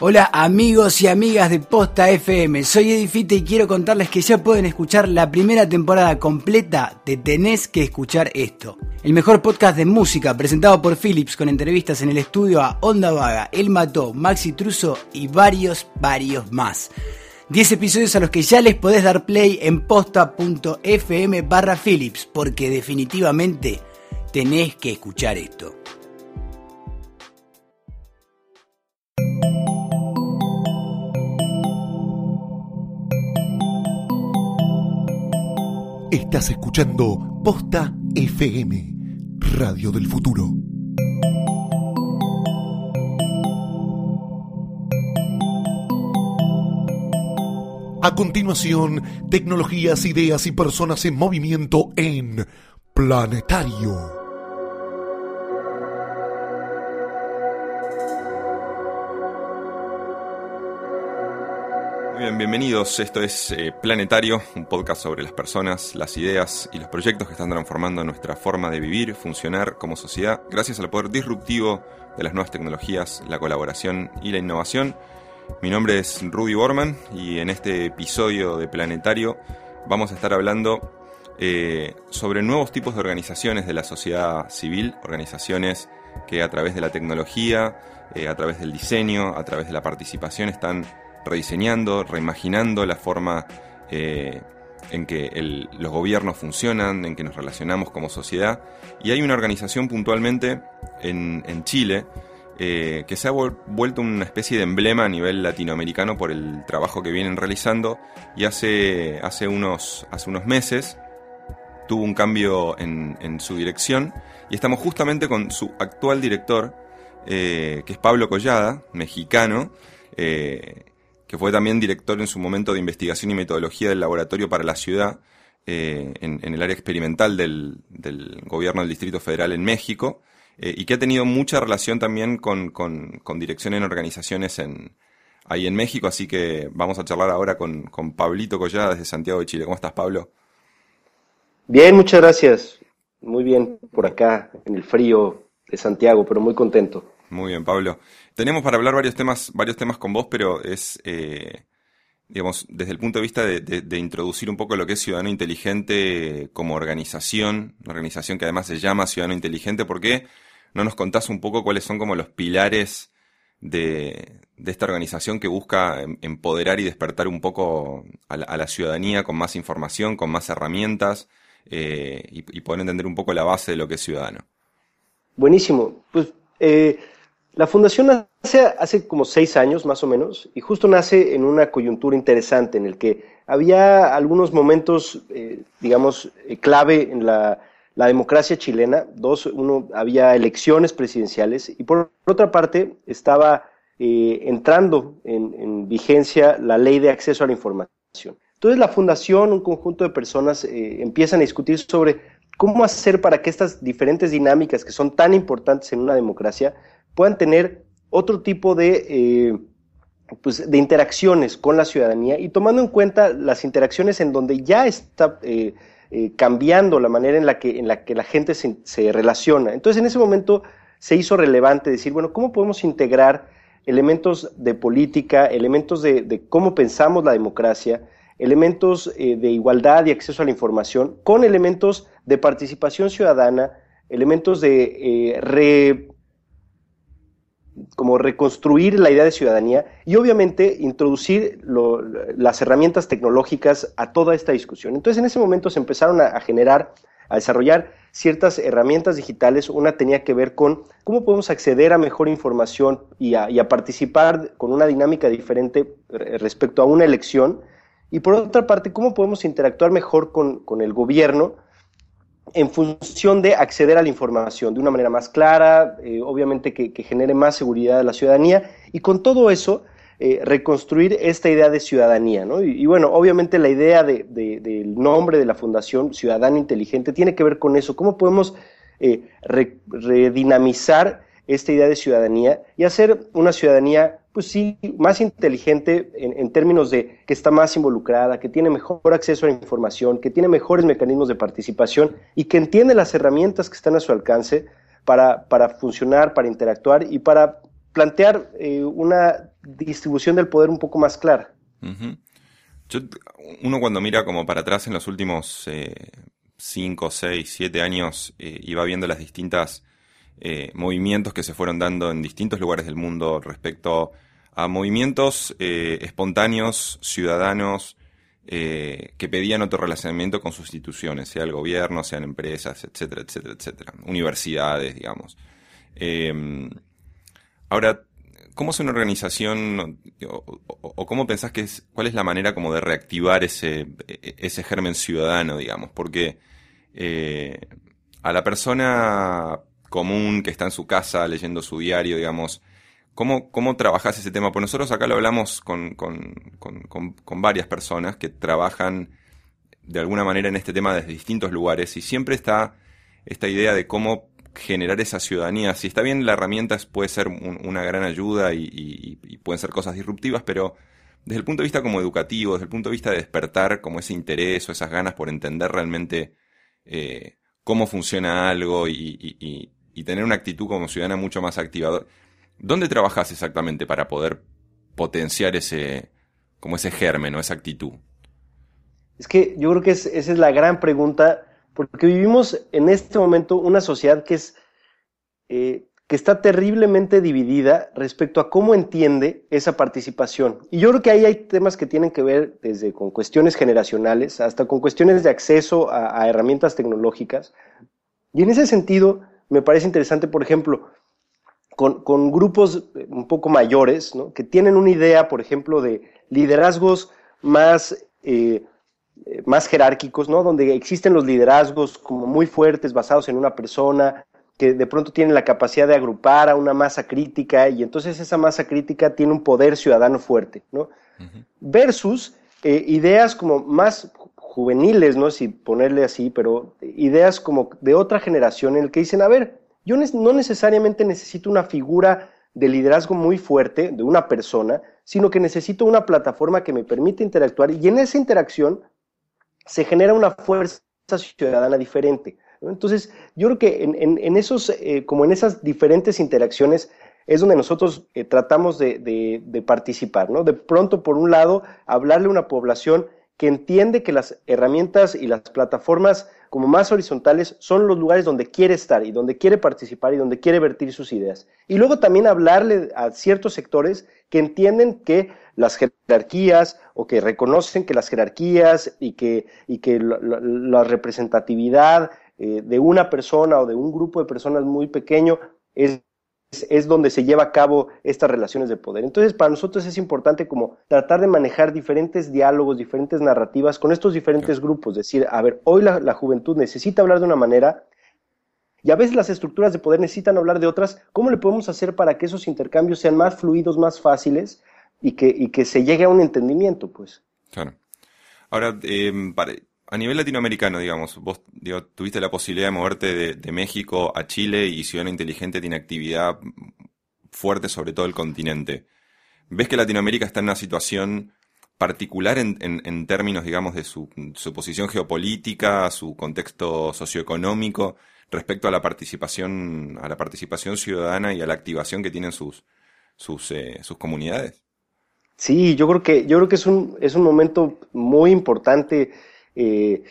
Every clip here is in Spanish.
Hola amigos y amigas de Posta FM, soy Edifite y quiero contarles que ya pueden escuchar la primera temporada completa de Tenés que escuchar esto. El mejor podcast de música presentado por Philips con entrevistas en el estudio a Onda Vaga, El Mató, Maxi Truso y varios, varios más. 10 episodios a los que ya les podés dar play en posta.fm barra Philips porque definitivamente tenés que escuchar esto. Estás escuchando Posta FM, Radio del Futuro. A continuación, tecnologías, ideas y personas en movimiento en Planetario. Bien, bienvenidos. Esto es eh, Planetario, un podcast sobre las personas, las ideas y los proyectos que están transformando nuestra forma de vivir, funcionar como sociedad, gracias al poder disruptivo de las nuevas tecnologías, la colaboración y la innovación. Mi nombre es Rudy Borman y en este episodio de Planetario vamos a estar hablando eh, sobre nuevos tipos de organizaciones de la sociedad civil, organizaciones que a través de la tecnología, eh, a través del diseño, a través de la participación están rediseñando, reimaginando la forma eh, en que los gobiernos funcionan, en que nos relacionamos como sociedad. Y hay una organización puntualmente en, Chile eh, que se ha vuelto una especie de emblema a nivel latinoamericano por el trabajo que vienen realizando y hace, hace, unos, hace unos meses tuvo un cambio en, su dirección y estamos justamente con su actual director, eh, que es Pablo Collada, mexicano, que fue también director en su momento de investigación y metodología del Laboratorio para la Ciudad eh, en, el área experimental del, gobierno del Distrito Federal en México, eh, y que ha tenido mucha relación también con, dirección en organizaciones en, ahí en México, así que vamos a charlar ahora con, con Pablito Collada desde Santiago de Chile. ¿Cómo estás, Pablo? Bien, muchas gracias. Muy bien por acá, en el frío de Santiago, pero muy contento. Muy bien, Pablo. Tenemos para hablar varios temas, varios temas con vos, pero es, eh, digamos, desde el punto de vista de, introducir un poco lo que es Ciudadano Inteligente como organización, una organización que además se llama Ciudadano Inteligente, ¿por qué no nos contás un poco cuáles son como los pilares de, esta organización que busca em, empoderar y despertar un poco a la, ciudadanía con más información, con más herramientas eh, y, poder entender un poco la base de lo que es ciudadano? Buenísimo. Pues eh, la fundación nace hace como seis años más o menos y justo nace en una coyuntura interesante en el que había algunos momentos, eh, digamos, eh, clave en la, democracia chilena. Dos, uno, había elecciones presidenciales y por otra parte estaba eh, entrando en, vigencia la ley de acceso a la información. Entonces la fundación, un conjunto de personas empiezan a discutir sobre cómo hacer para que estas diferentes dinámicas que son tan importantes en una democracia puedan tener otro tipo de, eh, pues, de interacciones con la ciudadanía y tomando en cuenta las interacciones en donde ya está eh, eh, cambiando la manera en la que, en la, que la gente se, relaciona. Entonces en ese momento se hizo relevante decir, bueno, ¿cómo podemos integrar elementos de política, elementos de, cómo pensamos la democracia, elementos de igualdad y acceso a la información, con elementos de participación ciudadana, elementos de como reconstruir la idea de ciudadanía y obviamente introducir las herramientas tecnológicas a toda esta discusión. Entonces en ese momento se empezaron a, generar, a desarrollar ciertas herramientas digitales. Una tenía que ver con cómo podemos acceder a mejor información y a, participar con una dinámica diferente respecto a una elección. Y por otra parte, cómo podemos interactuar mejor con, el gobierno en función de acceder a la información de una manera más clara, eh, obviamente que, genere más seguridad a la ciudadanía y con todo eso eh, reconstruir esta idea de ciudadanía. ¿no? Y, bueno, obviamente la idea del nombre de la Fundación Ciudadano Inteligente tiene que ver con eso, cómo podemos eh, redinamizar esta idea de ciudadanía y hacer una ciudadanía pues sí, más inteligente en, términos de que está más involucrada, que tiene mejor acceso a la información, que tiene mejores mecanismos de participación y que entiende las herramientas que están a su alcance para, para funcionar, para interactuar y para plantear eh, una distribución del poder un poco más clara. uno cuando mira como para atrás en los últimos 5, 6, 7 años eh, y va viendo las distintas eh, movimientos que se fueron dando en distintos lugares del mundo respecto a movimientos eh, espontáneos, ciudadanos, eh, que pedían otro relacionamiento con sus instituciones, sea el gobierno, sean empresas, etcétera, etcétera, etcétera, universidades, digamos. ahora, ¿cómo es una organización o, cómo pensás que es, cuál es la manera como de reactivar ese, ese germen ciudadano, digamos? Porque a la persona común que está en su casa leyendo su diario, digamos, ¿cómo, cómo trabajás ese tema? Pues nosotros acá lo hablamos con, con, con, varias personas que trabajan de alguna manera en este tema desde distintos lugares y siempre está esta idea de cómo generar esa ciudadanía. Si está bien, la herramienta puede ser una gran ayuda y, pueden ser cosas disruptivas, pero desde el punto de vista como educativo, desde el punto de vista de despertar como ese interés o esas ganas por entender realmente eh, cómo funciona algo y tener una actitud como ciudadana mucho más activadora. ¿Dónde trabajas exactamente para poder potenciar ese, como ese germen o esa actitud? Es que yo creo que esa es la gran pregunta, porque vivimos en este momento una sociedad que es eh, que está terriblemente dividida respecto a cómo entiende esa participación. Y yo creo que ahí hay temas que tienen que ver desde con cuestiones generacionales hasta con cuestiones de acceso a herramientas tecnológicas. Y en ese sentido, me parece interesante, por ejemplo, con, grupos un poco mayores, ¿no? que tienen una idea, por ejemplo, de liderazgos más, eh, más jerárquicos, ¿no? donde existen los liderazgos como muy fuertes, basados en una persona, que de pronto tienen la capacidad de agrupar a una masa crítica y entonces esa masa crítica tiene un poder ciudadano fuerte, ¿no? Versus eh, ideas como más juveniles, no si ponerle así, pero ideas como de otra generación en el que dicen, a ver, yo no necesariamente necesito una figura de liderazgo muy fuerte de una persona, sino que necesito una plataforma que me permite interactuar y en esa interacción se genera una fuerza ciudadana diferente. Entonces, yo creo que en, esos, eh, como en esas diferentes interacciones, es donde nosotros eh, tratamos de, de, participar, ¿no? De pronto, por un lado, hablarle a una población que entiende que las herramientas y las plataformas como más horizontales son los lugares donde quiere estar y donde quiere participar y donde quiere vertir sus ideas. Y luego también hablarle a ciertos sectores que entienden que las jerarquías o que reconocen que las jerarquías y que, y que la, representatividad eh, de una persona o de un grupo de personas muy pequeño es es donde se lleva a cabo estas relaciones de poder. Entonces, para nosotros es importante como tratar de manejar diferentes diálogos, diferentes narrativas con estos diferentes grupos. Decir, a ver, hoy la, juventud necesita hablar de una manera y a veces las estructuras de poder necesitan hablar de otras. ¿Cómo le podemos hacer para que esos intercambios sean más fluidos, más fáciles y que, y que se llegue a un entendimiento, pues? Claro. Ahora, eh, a nivel latinoamericano, digamos, vos tuviste la posibilidad de moverte de, México a Chile y Ciudadano Inteligente tiene actividad fuerte sobre todo el continente. ¿Ves que Latinoamérica está en una situación particular en, términos, digamos, de su, posición geopolítica, su contexto socioeconómico, respecto a la participación, a la participación ciudadana y a la activación que tienen sus, sus, eh, sus comunidades? Sí, yo creo que, yo creo que es un, es un momento muy importante eh,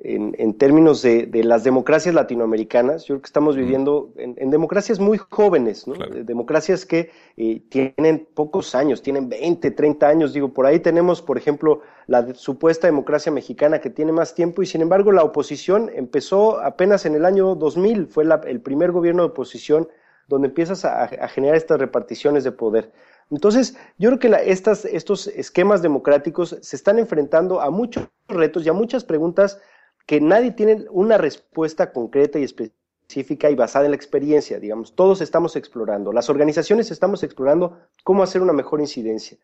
en, términos de, las democracias latinoamericanas. Yo creo que estamos viviendo en, democracias muy jóvenes, ¿no? democracias que eh, tienen pocos años, tienen 20, 30 años. Digo, por ahí tenemos, por ejemplo, la supuesta democracia mexicana que tiene más tiempo y sin embargo la oposición empezó apenas en el año 2000, fue el primer gobierno de oposición donde empiezas a generar estas reparticiones de poder. Entonces, yo creo que estas, estos esquemas democráticos se están enfrentando a muchos retos y a muchas preguntas que nadie tiene una respuesta concreta y específica y basada en la experiencia, digamos. Todos estamos explorando, las organizaciones estamos explorando cómo hacer una mejor incidencia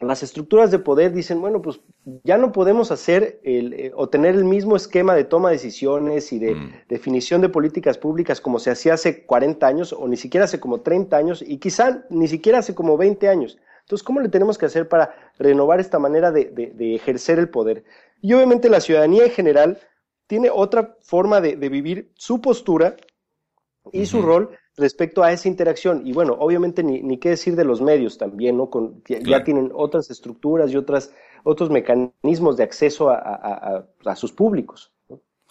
las estructuras de poder dicen, bueno, pues ya no podemos hacer el, eh, o tener el mismo esquema de toma de decisiones y de mm. definición de políticas públicas como se hacía hace 40 años o ni siquiera hace como 30 años y quizá ni siquiera hace como 20 años. Entonces, ¿cómo le tenemos que hacer para renovar esta manera de, de, ejercer el poder? Y obviamente la ciudadanía en general tiene otra forma de, vivir su postura y su rol respecto a esa interacción. Y bueno, obviamente ni, ni qué decir de los medios también, ¿no? Con, ya, tienen otras estructuras y otras, otros mecanismos de acceso a, sus públicos.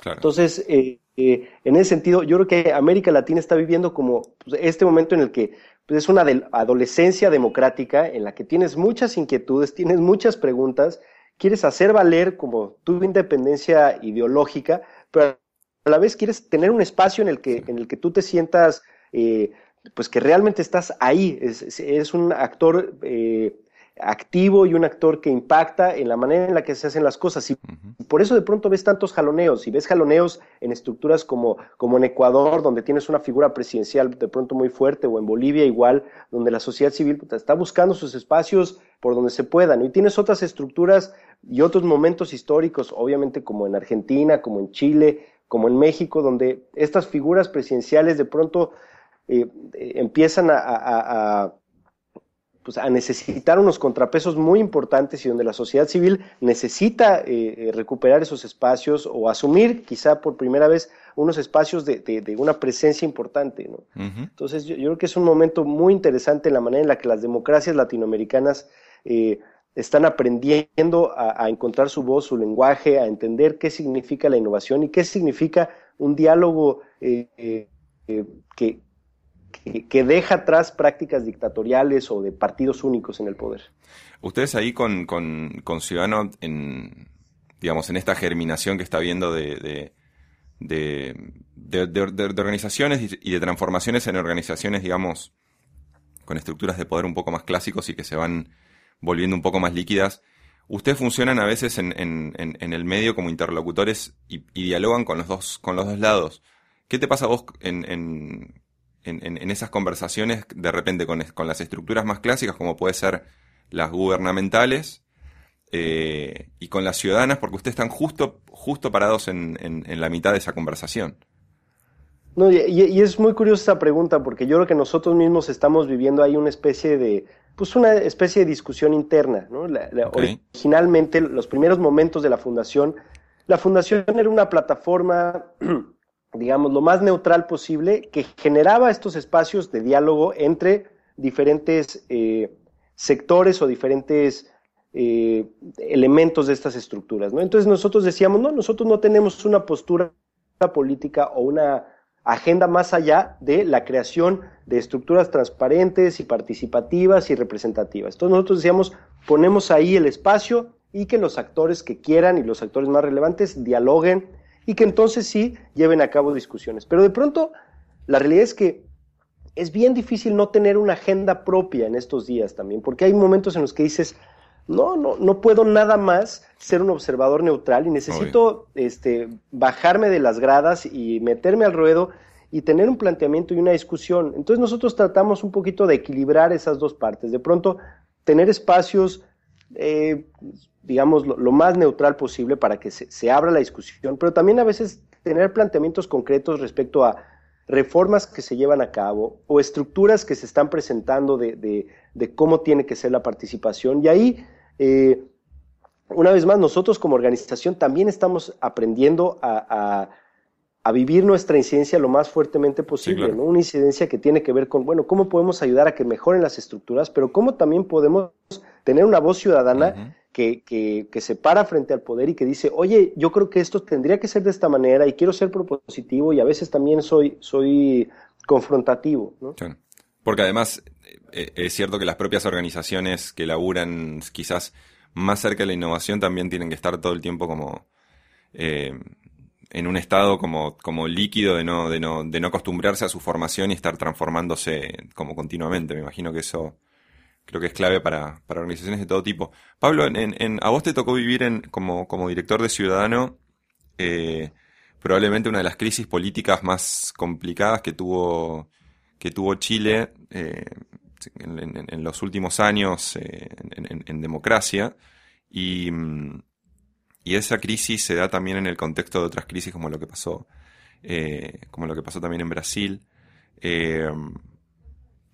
Entonces, eh, eh, en ese sentido, yo creo que América Latina está viviendo como pues, este momento en el que pues, es una adolescencia democrática en la que tienes muchas inquietudes, tienes muchas preguntas, quieres hacer valer como tu independencia ideológica, pero a la vez quieres tener un espacio en el que, en el que tú te sientas, eh, pues que realmente estás ahí, es, un actor eh, activo y un actor que impacta en la manera en la que se hacen las cosas. Y por eso de pronto ves tantos jaloneos, y ves jaloneos en estructuras como, como en Ecuador, donde tienes una figura presidencial de pronto muy fuerte, o en Bolivia igual, donde la sociedad civil está buscando sus espacios por donde se puedan. Y tienes otras estructuras y otros momentos históricos, obviamente como en Argentina, como en Chile, como en México, donde estas figuras presidenciales de pronto eh, eh, empiezan a, pues a, necesitar unos contrapesos muy importantes y donde la sociedad civil necesita eh, recuperar esos espacios o asumir quizá por primera vez unos espacios de, una presencia importante. ¿no? Entonces yo, creo que es un momento muy interesante en la manera en la que las democracias latinoamericanas están aprendiendo a, encontrar su voz, su lenguaje, a entender qué significa la innovación y qué significa un diálogo eh, eh, eh, que, deja atrás prácticas dictatoriales o de partidos únicos en el poder. Ustedes ahí con, con, con Ciudadano, en, digamos, en esta germinación que está viendo de, de, de organizaciones y de transformaciones en organizaciones, digamos, con estructuras de poder un poco más clásicos y que se van volviendo un poco más líquidas. Ustedes funcionan a veces en, en, el medio como interlocutores y, dialogan con los dos, con los dos lados. ¿Qué te pasa a vos en, en, esas conversaciones de repente con, con, las estructuras más clásicas, como puede ser las gubernamentales, eh, y con las ciudadanas, porque ustedes están justo, justo parados en, la mitad de esa conversación? No, y, y, es muy curiosa esta pregunta, porque yo creo que nosotros mismos estamos viviendo ahí una especie de, pues una especie de discusión interna. ¿no? Originalmente, los primeros momentos de la fundación, la fundación era una plataforma, digamos, lo más neutral posible, que generaba estos espacios de diálogo entre diferentes eh, sectores o diferentes eh, elementos de estas estructuras. ¿no? Entonces nosotros decíamos, no, nosotros no tenemos una postura política o una agenda más allá de la creación de estructuras transparentes y participativas y representativas. Entonces nosotros decíamos, ponemos ahí el espacio y que los actores que quieran y los actores más relevantes dialoguen y que entonces sí lleven a cabo discusiones. Pero de pronto la realidad es que es bien difícil no tener una agenda propia en estos días también, porque hay momentos en los que dices, no, no, no puedo nada más ser un observador neutral y necesito este, bajarme de las gradas y meterme al ruedo y tener un planteamiento y una discusión. Entonces nosotros tratamos un poquito de equilibrar esas dos partes. De pronto, tener espacios, eh, digamos, lo, más neutral posible para que se, abra la discusión, pero también a veces tener planteamientos concretos respecto a reformas que se llevan a cabo o estructuras que se están presentando de, cómo tiene que ser la participación. Y ahí, eh, una vez más, nosotros como organización también estamos aprendiendo a a vivir nuestra incidencia lo más fuertemente posible, ¿no? Una incidencia que tiene que ver con, bueno, cómo podemos ayudar a que mejoren las estructuras, pero cómo también podemos tener una voz ciudadana que, que, que, se para frente al poder y que dice, oye, yo creo que esto tendría que ser de esta manera y quiero ser propositivo y a veces también soy, soy confrontativo, ¿no? Porque además eh, es cierto que las propias organizaciones que laburan quizás más cerca de la innovación también tienen que estar todo el tiempo como... Eh, en un estado como, como líquido de no, de, no, de no acostumbrarse a su formación y estar transformándose como continuamente. Me imagino que eso creo que es clave para, para organizaciones de todo tipo. Pablo, en, en, a vos te tocó vivir en, como, como director de Ciudadano eh, probablemente una de las crisis políticas más complicadas que tuvo, que tuvo Chile eh, en, en, los últimos años eh, en, democracia. Y, y esa crisis se da también en el contexto de otras crisis como lo que pasó, eh, como lo que pasó también en Brasil.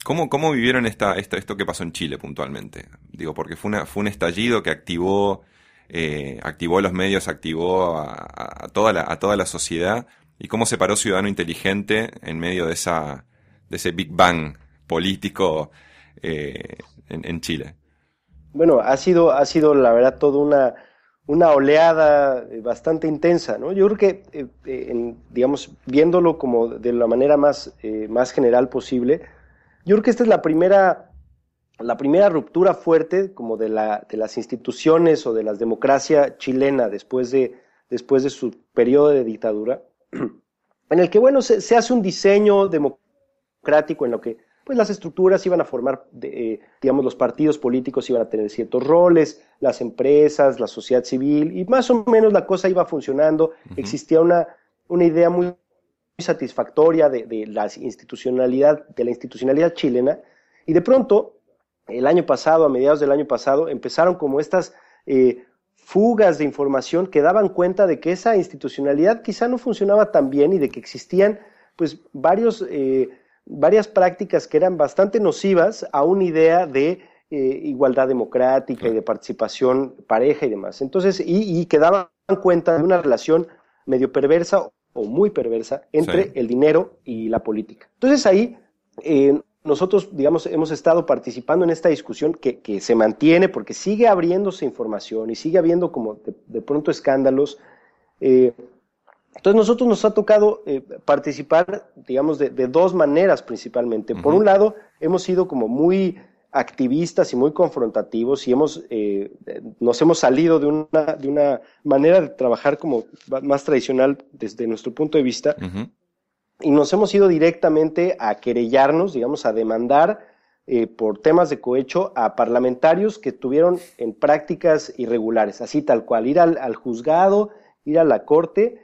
¿Cómo, ¿cómo, vivieron esta, esto que pasó en Chile puntualmente? Digo, porque fue, una, fue un estallido que activó, eh, activó los medios, activó a, toda la, a toda la sociedad. ¿Y cómo se paró Ciudadano Inteligente en medio de esa, de ese Big Bang político eh, en, Chile? Bueno, ha sido, ha sido la verdad toda una, una oleada eh, bastante intensa, ¿no? Yo creo que, eh, digamos, viéndolo como de la manera más, más general posible, yo creo que esta es la primera, la primera ruptura fuerte como de, la, de las instituciones o de la democracia chilena después de, después de su periodo de dictadura, en el que, bueno, se, se hace un diseño democrático en lo que pues las estructuras iban a formar, eh, digamos, los partidos políticos iban a tener ciertos roles, las empresas, la sociedad civil, y más o menos la cosa iba funcionando. Existía una, una idea muy satisfactoria de, la institucionalidad, de la institucionalidad chilena, y de pronto, el año pasado, a mediados del año pasado, empezaron como estas eh, fugas de información que daban cuenta de que esa institucionalidad quizá no funcionaba tan bien y de que existían pues varios eh, varias prácticas que eran bastante nocivas a una idea de eh, igualdad democrática y de participación pareja y demás. Entonces, y, y, que daban cuenta de una relación medio perversa o muy perversa entre el dinero y la política. Entonces ahí eh, nosotros, digamos, hemos estado participando en esta discusión que, que, se mantiene porque sigue abriéndose información y sigue habiendo como de, pronto escándalos. Eh, entonces nosotros nos ha tocado eh, participar, digamos, de, dos maneras principalmente. Por un lado, hemos sido como muy activistas y muy confrontativos y hemos, eh, nos hemos salido de una, de una manera de trabajar como más tradicional desde nuestro punto de vista y nos hemos ido directamente a querellarnos, digamos, a demandar eh, por temas de cohecho a parlamentarios que tuvieron en prácticas irregulares, así tal cual, ir al, al juzgado, ir a la corte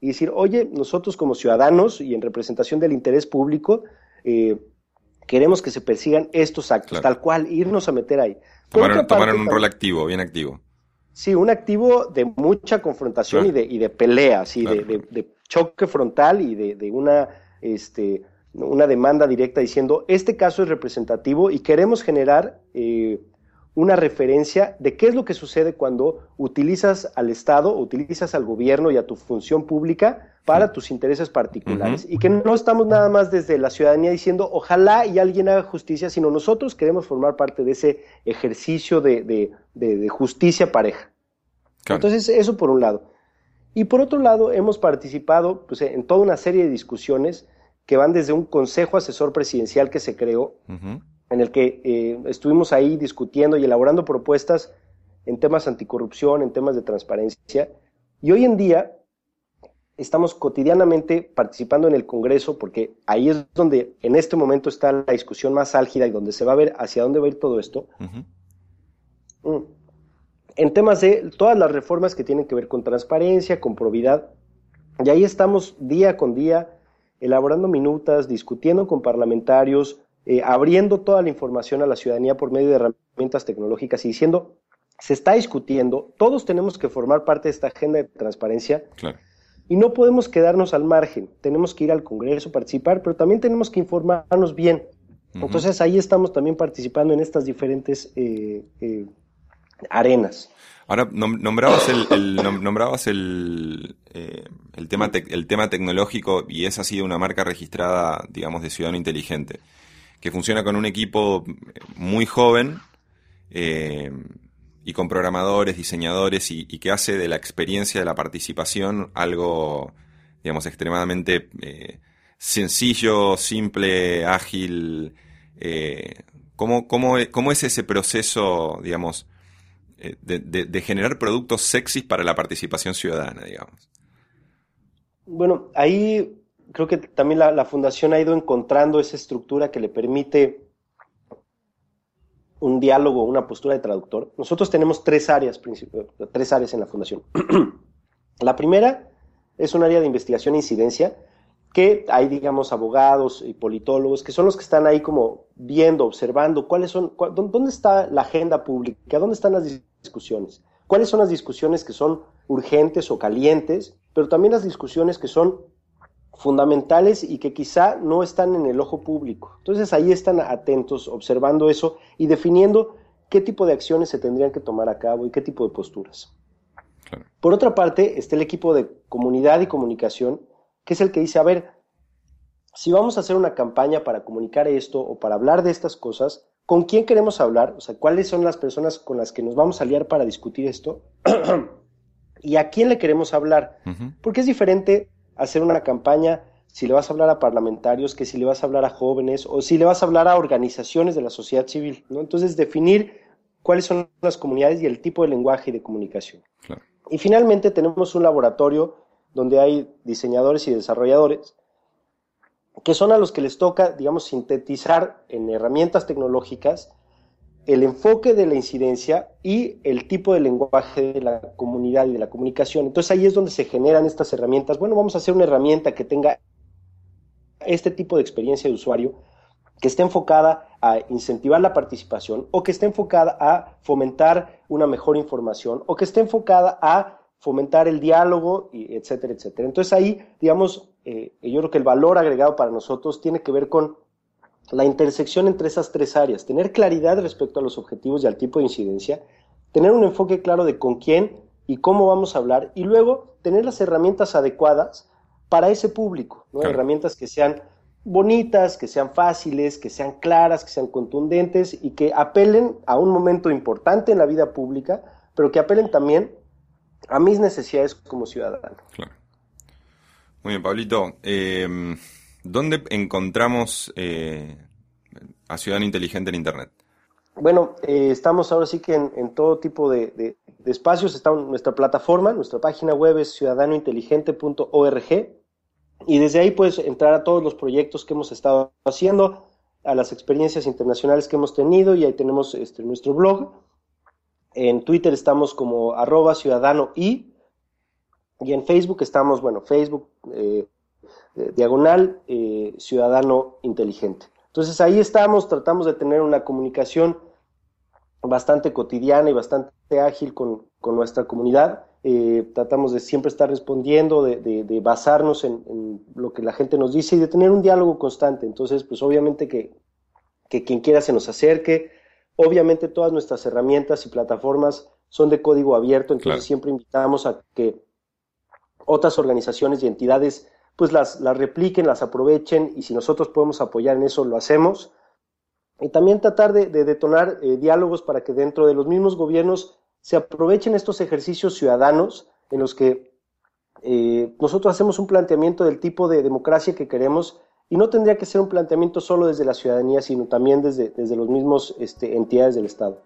y decir, oye, nosotros como ciudadanos y en representación del interés público, eh, queremos que se persigan estos actos, tal cual, irnos a meter ahí. Tomaron, un rol activo, bien activo. Sí, un activo de mucha confrontación y, de, y de pelea, sí, de, choque frontal y de, una, este, una demanda directa diciendo, este caso es representativo y queremos generar eh, una referencia de qué es lo que sucede cuando utilizas al Estado, utilizas al gobierno y a tu función pública para tus intereses particulares. Y que no estamos nada más desde la ciudadanía diciendo ojalá y alguien haga justicia, sino nosotros queremos formar parte de ese ejercicio de, justicia pareja. Entonces, eso por un lado. Y por otro lado, hemos participado pues, en toda una serie de discusiones que van desde un consejo asesor presidencial que se creó, en el que eh, estuvimos ahí discutiendo y elaborando propuestas en temas anticorrupción, en temas de transparencia. Y hoy en día estamos cotidianamente participando en el Congreso porque ahí es donde en este momento está la discusión más álgida y donde se va a ver hacia dónde va a ir todo esto. Mm. En temas de todas las reformas que tienen que ver con transparencia, con probidad. Y ahí estamos día con día elaborando minutas, discutiendo con parlamentarios, eh, abriendo toda la información a la ciudadanía por medio de herramientas tecnológicas y diciendo, se está discutiendo, todos tenemos que formar parte de esta agenda de transparencia y no podemos quedarnos al margen, tenemos que ir al Congreso, participar, pero también tenemos que informarnos bien. Entonces ahí estamos también participando en estas diferentes eh, eh, arenas. Ahora, nombrabas el, nombrabas el, el, tema el tema tecnológico y esa ha sido una marca registrada, digamos, de Ciudadano Inteligente que funciona con un equipo muy joven eh, y con programadores, diseñadores y, que hace de la experiencia de la participación algo, digamos, extremadamente eh, sencillo, simple, ágil. Eh, ¿cómo, cómo, es ese proceso, digamos, de, de, generar productos sexys para la participación ciudadana, digamos? Bueno, ahí creo que también la, fundación ha ido encontrando esa estructura que le permite un diálogo, una postura de traductor. Nosotros tenemos tres áreas, tres áreas en la fundación. la primera es un área de investigación e incidencia, que hay, digamos, abogados y politólogos, que son los que están ahí como viendo, observando cuáles son, dónde está la agenda pública, dónde están las discusiones, cuáles son las discusiones que son urgentes o calientes, pero también las discusiones que son fundamentales y que quizá no están en el ojo público. Entonces ahí están atentos, observando eso y definiendo qué tipo de acciones se tendrían que tomar a cabo y qué tipo de posturas. Por otra parte, está el equipo de comunidad y comunicación, que es el que dice, a ver, si vamos a hacer una campaña para comunicar esto o para hablar de estas cosas, ¿con quién queremos hablar? O sea, ¿cuáles son las personas con las que nos vamos a liar para discutir esto? ¿Y a quién le queremos hablar? Porque es diferente hacer una campaña si le vas a hablar a parlamentarios, que si le vas a hablar a jóvenes o si le vas a hablar a organizaciones de la sociedad civil, ¿no? Entonces, definir cuáles son las comunidades y el tipo de lenguaje y de comunicación. Y finalmente tenemos un laboratorio donde hay diseñadores y desarrolladores que son a los que les toca, digamos, sintetizar en herramientas tecnológicas el enfoque de la incidencia y el tipo de lenguaje de la comunidad y de la comunicación. Entonces ahí es donde se generan estas herramientas. Bueno, vamos a hacer una herramienta que tenga este tipo de experiencia de usuario, que esté enfocada a incentivar la participación o que esté enfocada a fomentar una mejor información o que esté enfocada a fomentar el diálogo, y etcétera, etcétera. Entonces ahí, digamos, eh, yo creo que el valor agregado para nosotros tiene que ver con la intersección entre esas tres áreas, tener claridad respecto a los objetivos y al tipo de incidencia, tener un enfoque claro de con quién y cómo vamos a hablar, y luego tener las herramientas adecuadas para ese público, ¿no? herramientas que sean bonitas, que sean fáciles, que sean claras, que sean contundentes y que apelen a un momento importante en la vida pública, pero que apelen también a mis necesidades como ciudadano. Claro. Muy bien, Pablito. Em, ¿Dónde encontramos eh, a Ciudadano Inteligente en Internet? Bueno, eh, estamos ahora sí que en, todo tipo de, espacios. Está nuestra plataforma, nuestra página web es ciudadanointeligente.org y desde ahí puedes entrar a todos los proyectos que hemos estado haciendo, a las experiencias internacionales que hemos tenido y ahí tenemos este, nuestro blog. En Twitter estamos como arroba ciudadano y, y en Facebook estamos, bueno, Facebook eh, eh, diagonal eh, ciudadano inteligente. Entonces ahí estamos, tratamos de tener una comunicación bastante cotidiana y bastante ágil con, nuestra comunidad. tratamos de siempre estar respondiendo, de, basarnos en, en, lo que la gente nos dice y de tener un diálogo constante. Entonces, pues obviamente que, que quien quiera se nos acerque, Obviamente todas nuestras herramientas y plataformas son de código abierto, entonces siempre invitamos a que otras organizaciones y entidades pues las, las repliquen, las aprovechen y si nosotros podemos apoyar en eso, lo hacemos. Y también tratar de, detonar eh, diálogos para que dentro de los mismos gobiernos se aprovechen estos ejercicios ciudadanos en los que eh, nosotros hacemos un planteamiento del tipo de democracia que queremos y no tendría que ser un planteamiento solo desde la ciudadanía, sino también desde, desde los mismos este, entidades del Estado.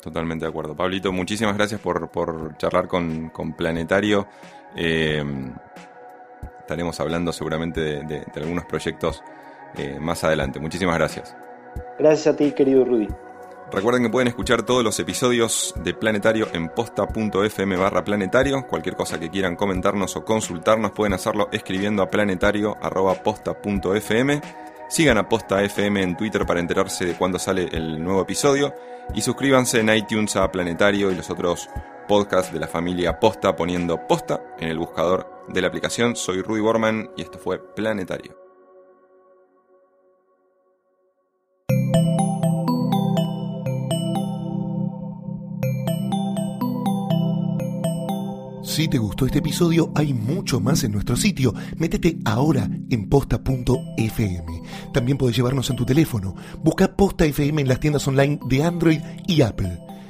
Totalmente de acuerdo. Pablito, muchísimas gracias por, charlar con, Planetario. Eh, estaremos hablando seguramente de, algunos proyectos eh, más adelante. Muchísimas gracias. Gracias a ti, querido Rudy. Recuerden que pueden escuchar todos los episodios de Planetario en posta.fm barra planetario. Cualquier cosa que quieran comentarnos o consultarnos pueden hacerlo escribiendo a planetario.posta.fm. Sigan a Posta FM en Twitter para enterarse de cuándo sale el nuevo episodio. Y suscríbanse en iTunes a Planetario y los otros podcasts de la familia Posta poniendo Posta en el buscador de la aplicación. Soy Rudy Borman y esto fue Planetario. Si te gustó este episodio, hay mucho más en nuestro sitio. Métete ahora en posta.fm. También puedes llevarnos en tu teléfono. Busca Posta FM en las tiendas online de Android y Apple.